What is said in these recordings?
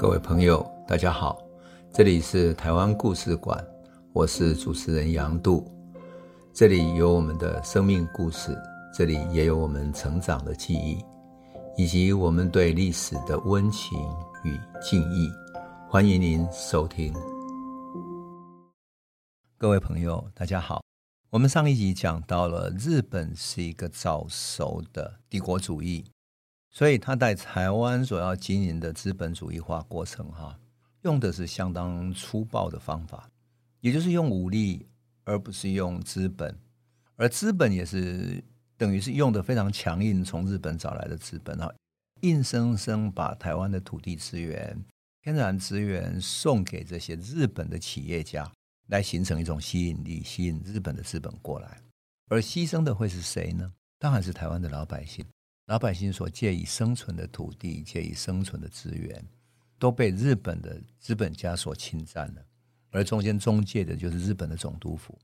各位朋友，大家好，这里是台湾故事馆，我是主持人杨度，这里有我们的生命故事，这里也有我们成长的记忆，以及我们对历史的温情与敬意。欢迎您收听。各位朋友，大家好，我们上一集讲到了日本是一个早熟的帝国主义。所以他在台湾所要经营的资本主义化过程，哈，用的是相当粗暴的方法，也就是用武力，而不是用资本，而资本也是等于是用的非常强硬，从日本找来的资本啊，硬生生把台湾的土地资源、天然资源送给这些日本的企业家，来形成一种吸引力，吸引日本的资本过来，而牺牲的会是谁呢？当然是台湾的老百姓。老百姓所借以生存的土地、借以生存的资源，都被日本的资本家所侵占了，而中间中介的就是日本的总督府。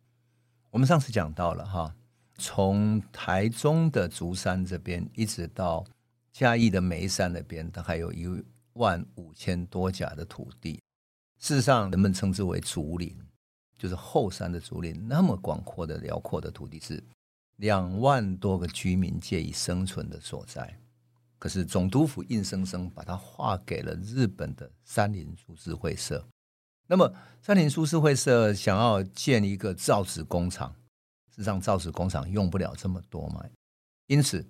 我们上次讲到了哈，从台中的竹山这边一直到嘉义的梅山那边，大概有一万五千多甲的土地。事实上，人们称之为竹林，就是后山的竹林，那么广阔的、辽阔的土地是。两万多个居民借以生存的所在，可是总督府硬生生把它划给了日本的三菱株式会社。那么三菱株式会社想要建一个造纸工厂，事实上造纸工厂用不了这么多嘛，因此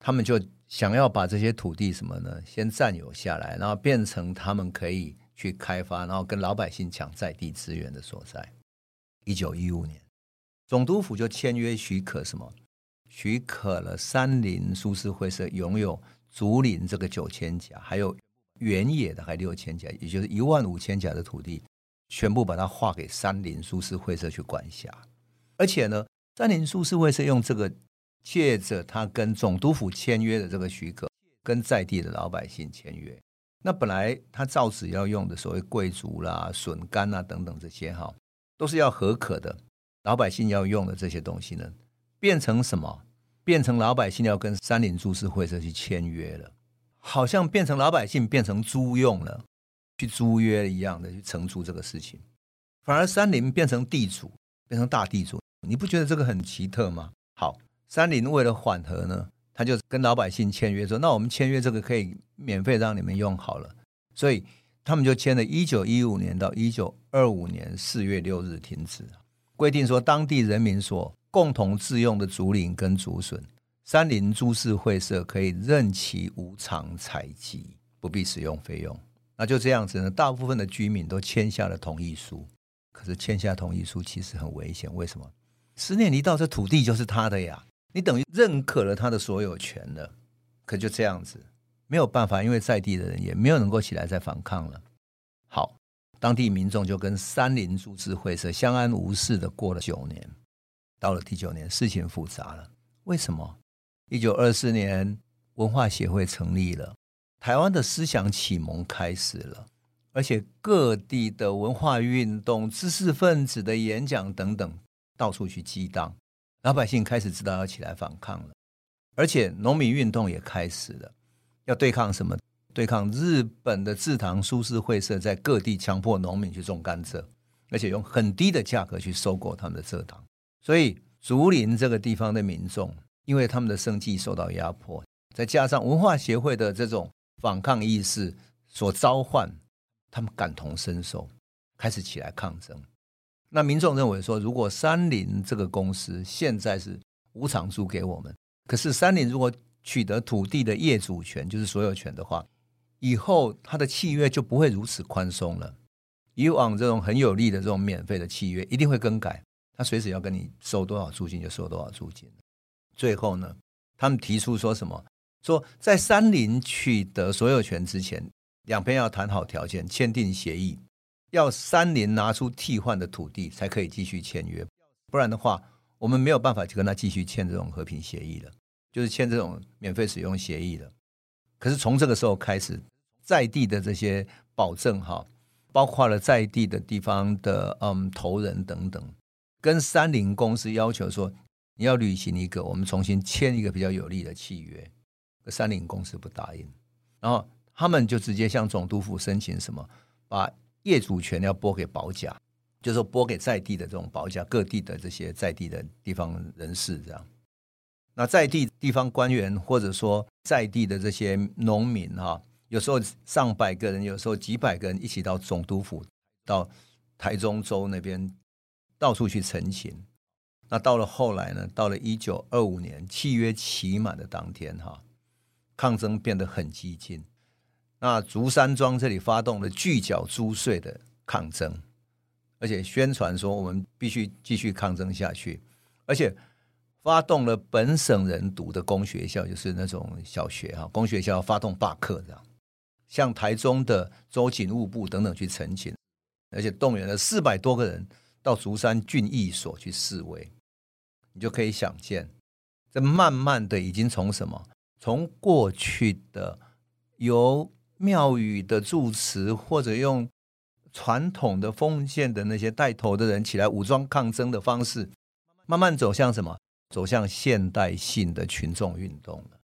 他们就想要把这些土地什么呢，先占有下来，然后变成他们可以去开发，然后跟老百姓抢在地资源的所在。一九一五年。总督府就签约许可什么？许可了三菱株式会社拥有竹林这个九千甲，还有原野的还六千甲，也就是一万五千甲的土地，全部把它划给三菱株式会社去管辖。而且呢，三菱株式会社用这个借着他跟总督府签约的这个许可，跟在地的老百姓签约。那本来他造纸要用的所谓桂竹啦、笋干啊等等这些哈，都是要合可的。老百姓要用的这些东西呢，变成什么？变成老百姓要跟三菱株式会社去签约了，好像变成老百姓变成租用了，去租约一样的去承租这个事情。反而三菱变成地主，变成大地主，你不觉得这个很奇特吗？好，三菱为了缓和呢，他就跟老百姓签约说：“那我们签约这个可以免费让你们用好了。”所以他们就签了，一九一五年到一九二五年四月六日停止。规定说，当地人民所共同自用的竹林跟竹笋，山林株式会社可以任其无偿采集，不必使用费用。那就这样子呢，大部分的居民都签下了同意书。可是签下同意书其实很危险，为什么？十年一到，这土地就是他的呀，你等于认可了他的所有权了。可就这样子，没有办法，因为在地的人也没有能够起来再反抗了。好。当地民众就跟山林株式会社相安无事的过了九年，到了第九年，事情复杂了。为什么？一九二四年，文化协会成立了，台湾的思想启蒙开始了，而且各地的文化运动、知识分子的演讲等等，到处去激荡，老百姓开始知道要起来反抗了，而且农民运动也开始了，要对抗什么？对抗日本的制糖株式会社在各地强迫农民去种甘蔗，而且用很低的价格去收购他们的蔗糖。所以竹林这个地方的民众，因为他们的生计受到压迫，再加上文化协会的这种反抗意识所召唤，他们感同身受，开始起来抗争。那民众认为说，如果三菱这个公司现在是无偿租给我们，可是三菱如果取得土地的业主权，就是所有权的话，以后他的契约就不会如此宽松了。以往这种很有利的这种免费的契约一定会更改，他随时要跟你收多少租金就收多少租金。最后呢，他们提出说什么？说在三菱取得所有权之前，两边要谈好条件，签订协议，要三菱拿出替换的土地才可以继续签约，不然的话，我们没有办法去跟他继续签这种和平协议了，就是签这种免费使用协议了。可是从这个时候开始。在地的这些保证哈，包括了在地的地方的嗯头人等等，跟三菱公司要求说，你要履行一个我们重新签一个比较有利的契约，三菱公司不答应，然后他们就直接向总督府申请什么，把业主权要拨给保甲，就是说拨给在地的这种保甲，各地的这些在地的地方人士这样。那在地地方官员或者说在地的这些农民哈，有时候上百个人，有时候几百个人一起到总督府，到台中州那边到处去陈情。那到了后来呢，到了一九二五年契约期满的当天哈，抗争变得很激进。那竹山庄这里发动了拒缴租税的抗争，而且宣传说我们必须继续抗争下去，而且。发动了本省人读的公学校，就是那种小学哈，公学校发动罢课这样，向台中的州警务部等等去陈情，而且动员了四百多个人到竹山郡役所去示威，你就可以想见，这慢慢的已经从什么，从过去的由庙宇的住持或者用传统的封建的那些带头的人起来武装抗争的方式，慢慢走向什么？走向现代性的群众运动了，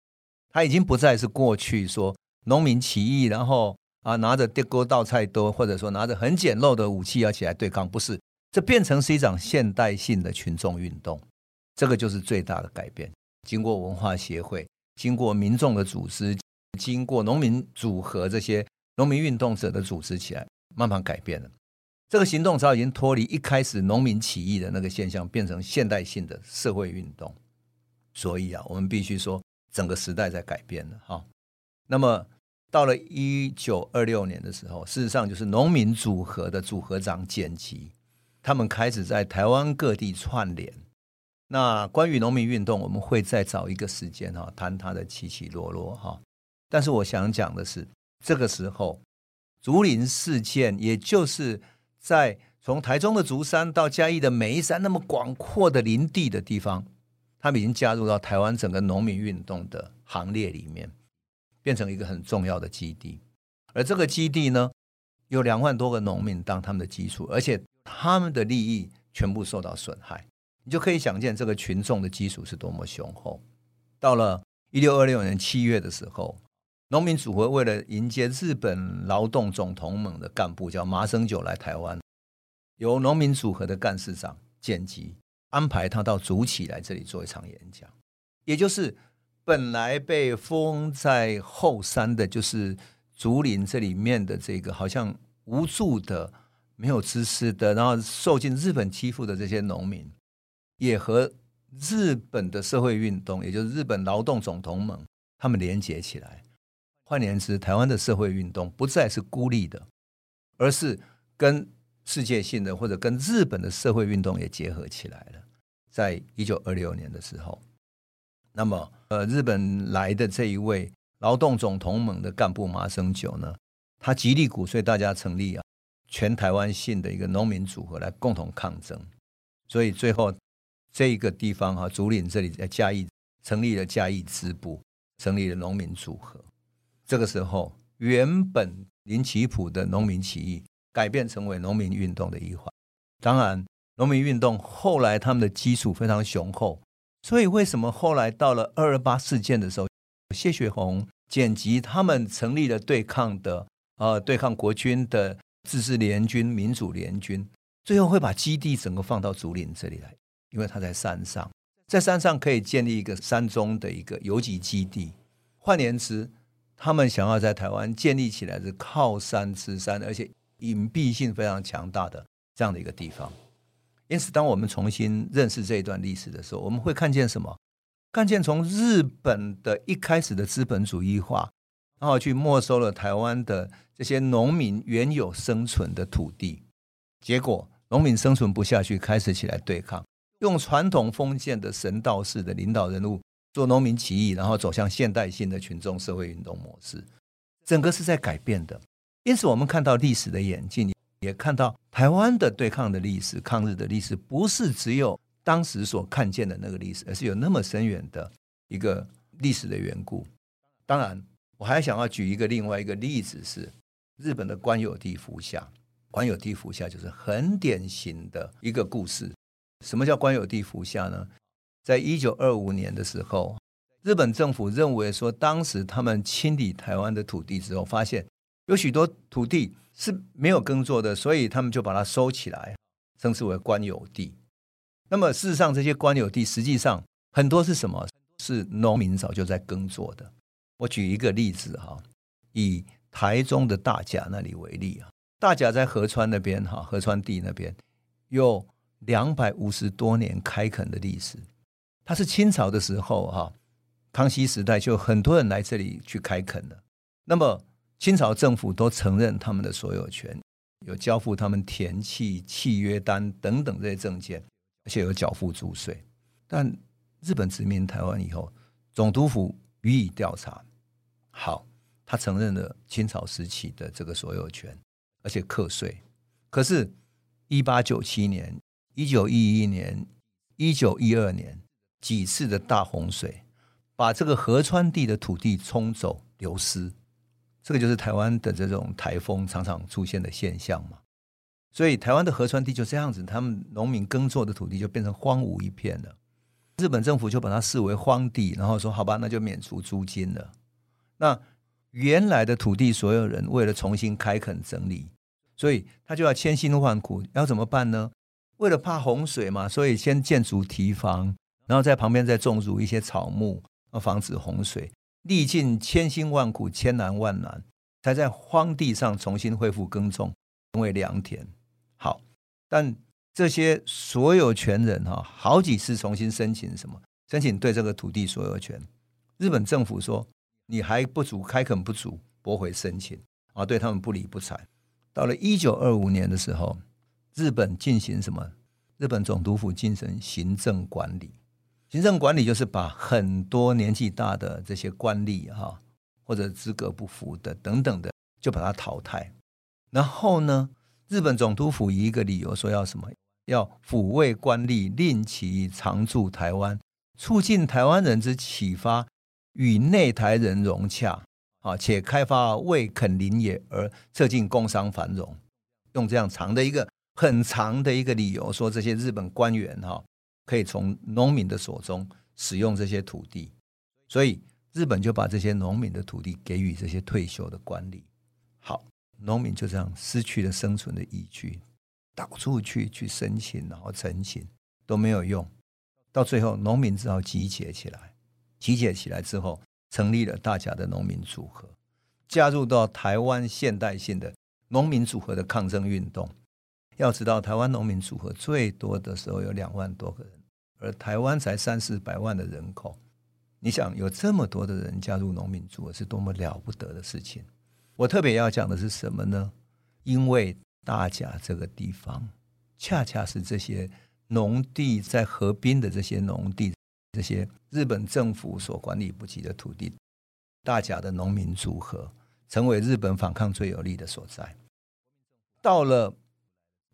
它已经不再是过去说农民起义，然后啊拿着铁锅倒菜刀，或者说拿着很简陋的武器要起来对抗，不是，这变成是一场现代性的群众运动，这个就是最大的改变。经过文化协会，经过民众的组织，经过农民组合这些农民运动者的组织起来，慢慢改变了。这个行动早已经脱离一开始农民起义的那个现象，变成现代性的社会运动。所以啊，我们必须说，整个时代在改变了哈。那么到了一九二六年的时候，事实上就是农民组合的组合长简吉，他们开始在台湾各地串联。那关于农民运动，我们会再找一个时间哈，谈它的起起落落哈。但是我想讲的是，这个时候竹林事件，也就是。在从台中的竹山到嘉义的梅山那么广阔的林地的地方，他们已经加入到台湾整个农民运动的行列里面，变成一个很重要的基地。而这个基地呢，有两万多个农民当他们的基础，而且他们的利益全部受到损害，你就可以想见这个群众的基础是多么雄厚。到了一六二六年七月的时候。农民组合为了迎接日本劳动总同盟的干部叫麻生久来台湾，由农民组合的干事长简吉安排他到竹崎来这里做一场演讲，也就是本来被封在后山的，就是竹林这里面的这个好像无助的、没有知识的，然后受尽日本欺负的这些农民，也和日本的社会运动，也就是日本劳动总同盟，他们连结起来。换言之，台湾的社会运动不再是孤立的，而是跟世界性的或者跟日本的社会运动也结合起来了。在一九二六年的时候，那么呃，日本来的这一位劳动总同盟的干部麻生久呢，他极力鼓吹大家成立啊全台湾性的一个农民组合来共同抗争。所以最后这一个地方哈、竹林这里在嘉义成立了嘉义支部，成立了农民组合。这个时候，原本林奇普的农民起义改变成为农民运动的一环。当然，农民运动后来他们的基础非常雄厚，所以为什么后来到了二二八事件的时候，谢雪红、简吉他们成立了对抗的呃对抗国军的自治联军、民主联军，最后会把基地整个放到竹林这里来，因为他在山上，在山上可以建立一个山中的一个游击基地。换言之，他们想要在台湾建立起来是靠山吃山，而且隐蔽性非常强大的这样的一个地方。因此，当我们重新认识这一段历史的时候，我们会看见什么？看见从日本的一开始的资本主义化，然后去没收了台湾的这些农民原有生存的土地，结果农民生存不下去，开始起来对抗，用传统封建的神道式的领导人物。做农民起义，然后走向现代性的群众社会运动模式，整个是在改变的。因此，我们看到历史的演进，也看到台湾的对抗的历史、抗日的历史，不是只有当时所看见的那个历史，而是有那么深远的一个历史的缘故。当然，我还想要举一个另外一个例子，是日本的官有地服下。官有地服下就是很典型的一个故事。什么叫官有地服下呢？在一九二五年的时候，日本政府认为说，当时他们清理台湾的土地之后，发现有许多土地是没有耕作的，所以他们就把它收起来，称之为官有地。那么事实上，这些官有地实际上很多是什么？是农民早就在耕作的。我举一个例子哈，以台中的大甲那里为例啊，大甲在河川那边哈，河川地那边有两百五十多年开垦的历史。它是清朝的时候哈。康熙时代就很多人来这里去开垦了，那么清朝政府都承认他们的所有权，有交付他们田契、契约单等等这些证件，而且有缴付租税。但日本殖民台湾以后，总督府予以调查，好，他承认了清朝时期的这个所有权，而且课税。可是，一八九七年、一九一一年、一九一二年几次的大洪水。把这个河川地的土地冲走、流失，这个就是台湾的这种台风常常出现的现象嘛。所以台湾的河川地就这样子，他们农民耕作的土地就变成荒芜一片了。日本政府就把它视为荒地，然后说：“好吧，那就免除租金了。”那原来的土地所有人为了重新开垦整理，所以他就要千辛万苦，要怎么办呢？为了怕洪水嘛，所以先建筑堤防，然后在旁边再种植一些草木。要防止洪水，历尽千辛万苦、千难万难，才在荒地上重新恢复耕种，成为良田。好，但这些所有权人哈，好几次重新申请什么？申请对这个土地所有权。日本政府说你还不足，开垦不足，驳回申请啊，对他们不理不睬。到了一九二五年的时候，日本进行什么？日本总督府进行行政管理。行政管理就是把很多年纪大的这些官吏哈，或者资格不符的等等的，就把它淘汰。然后呢，日本总督府以一个理由说要什么？要抚慰官吏，令其常驻台湾，促进台湾人之启发，与内台人融洽啊，且开发未垦林野而促进工商繁荣。用这样长的一个很长的一个理由说，这些日本官员哈。可以从农民的手中使用这些土地，所以日本就把这些农民的土地给予这些退休的官吏。好，农民就这样失去了生存的依据，到处去去申请，然后申请都没有用，到最后农民只好集结起来，集结起来之后，成立了大甲的农民组合，加入到台湾现代性的农民组合的抗争运动。要知道，台湾农民组合最多的时候有两万多个人，而台湾才三四百万的人口。你想有这么多的人加入农民组合，是多么了不得的事情。我特别要讲的是什么呢？因为大甲这个地方，恰恰是这些农地在河滨的这些农地，这些日本政府所管理不及的土地，大甲的农民组合成为日本反抗最有力的所在。到了。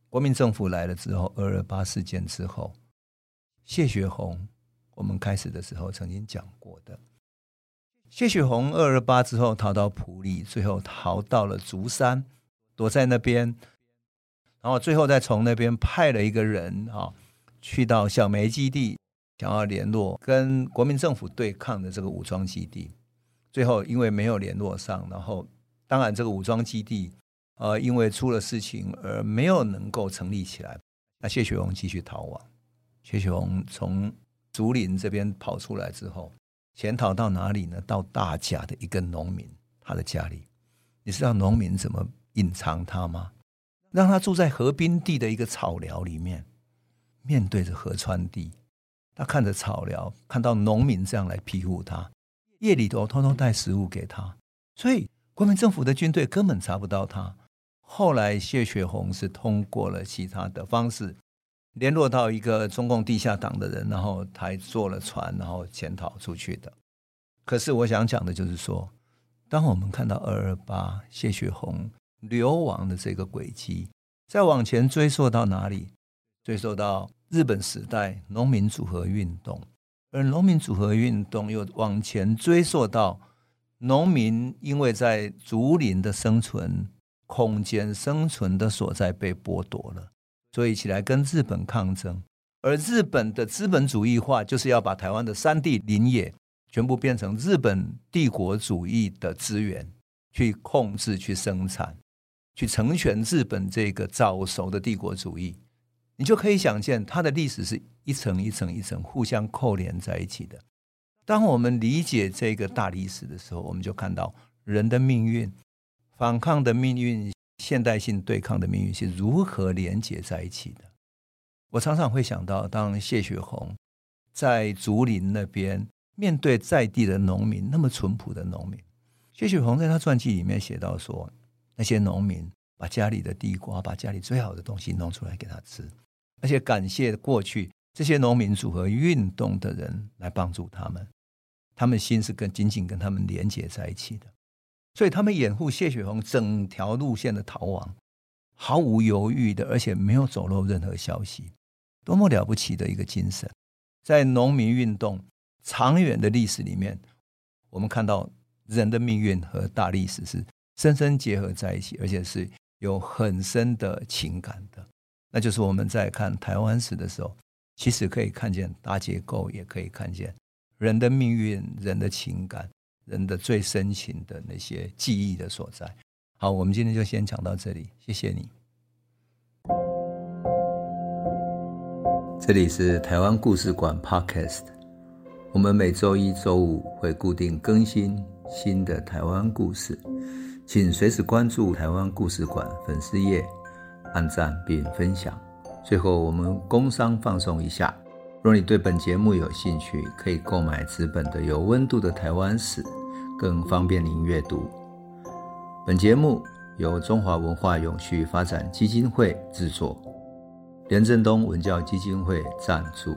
国民政府来了之后，二二八事件之后，谢雪红，我们开始的时候曾经讲过的，谢雪红二二八之后逃到埔里，最后逃到了竹山，躲在那边，然后最后再从那边派了一个人啊，去到小梅基地，想要联络跟国民政府对抗的这个武装基地，最后因为没有联络上，然后当然这个武装基地。呃，因为出了事情而没有能够成立起来，那谢雪红继续逃亡。谢雪红从竹林这边跑出来之后，潜逃到哪里呢？到大甲的一个农民他的家里。你知道农民怎么隐藏他吗？让他住在河滨地的一个草寮里面，面对着河川地。他看着草寮，看到农民这样来庇护他，夜里头偷偷带食物给他，所以国民政府的军队根本查不到他。后来谢雪红是通过了其他的方式联络到一个中共地下党的人，然后才坐了船，然后潜逃出去的。可是我想讲的就是说，当我们看到二二八谢雪红流亡的这个轨迹，再往前追溯到哪里？追溯到日本时代农民组合运动，而农民组合运动又往前追溯到农民因为在竹林的生存。空间生存的所在被剥夺了，所以起来跟日本抗争。而日本的资本主义化就是要把台湾的山地林业全部变成日本帝国主义的资源，去控制、去生产、去成全日本这个早熟的帝国主义。你就可以想见，它的历史是一层一层一层互相扣连在一起的。当我们理解这个大历史的时候，我们就看到人的命运、反抗的命运、现代性对抗的命运是如何连接在一起的。我常常会想到，当谢雪红在竹林那边面对在地的农民，那么淳朴的农民，谢雪红在他传记里面写到说，那些农民把家里的地瓜，把家里最好的东西弄出来给他吃。而且感谢过去这些农民组合运动的人来帮助他们，他们心是跟紧紧跟他们连接在一起的，所以他们掩护谢雪红整条路线的逃亡，毫无犹豫的，而且没有走漏任何消息，多么了不起的一个精神！在农民运动长远的历史里面，我们看到人的命运和大历史是深深结合在一起，而且是有很深的情感的。那就是我们在看台湾史的时候，其实可以看见大结构，也可以看见人的命运、人的情感、人的最深情的那些记忆的所在。好，我们今天就先讲到这里，谢谢你。这里是台湾故事馆 Podcast，我们每周一、周五会固定更新新的台湾故事，请随时关注台湾故事馆粉丝页。按赞并分享。最后，我们工商放松一下。若你对本节目有兴趣，可以购买纸本的《有温度的台湾史》，更方便您阅读。本节目由中华文化永续发展基金会制作，廉政东文教基金会赞助。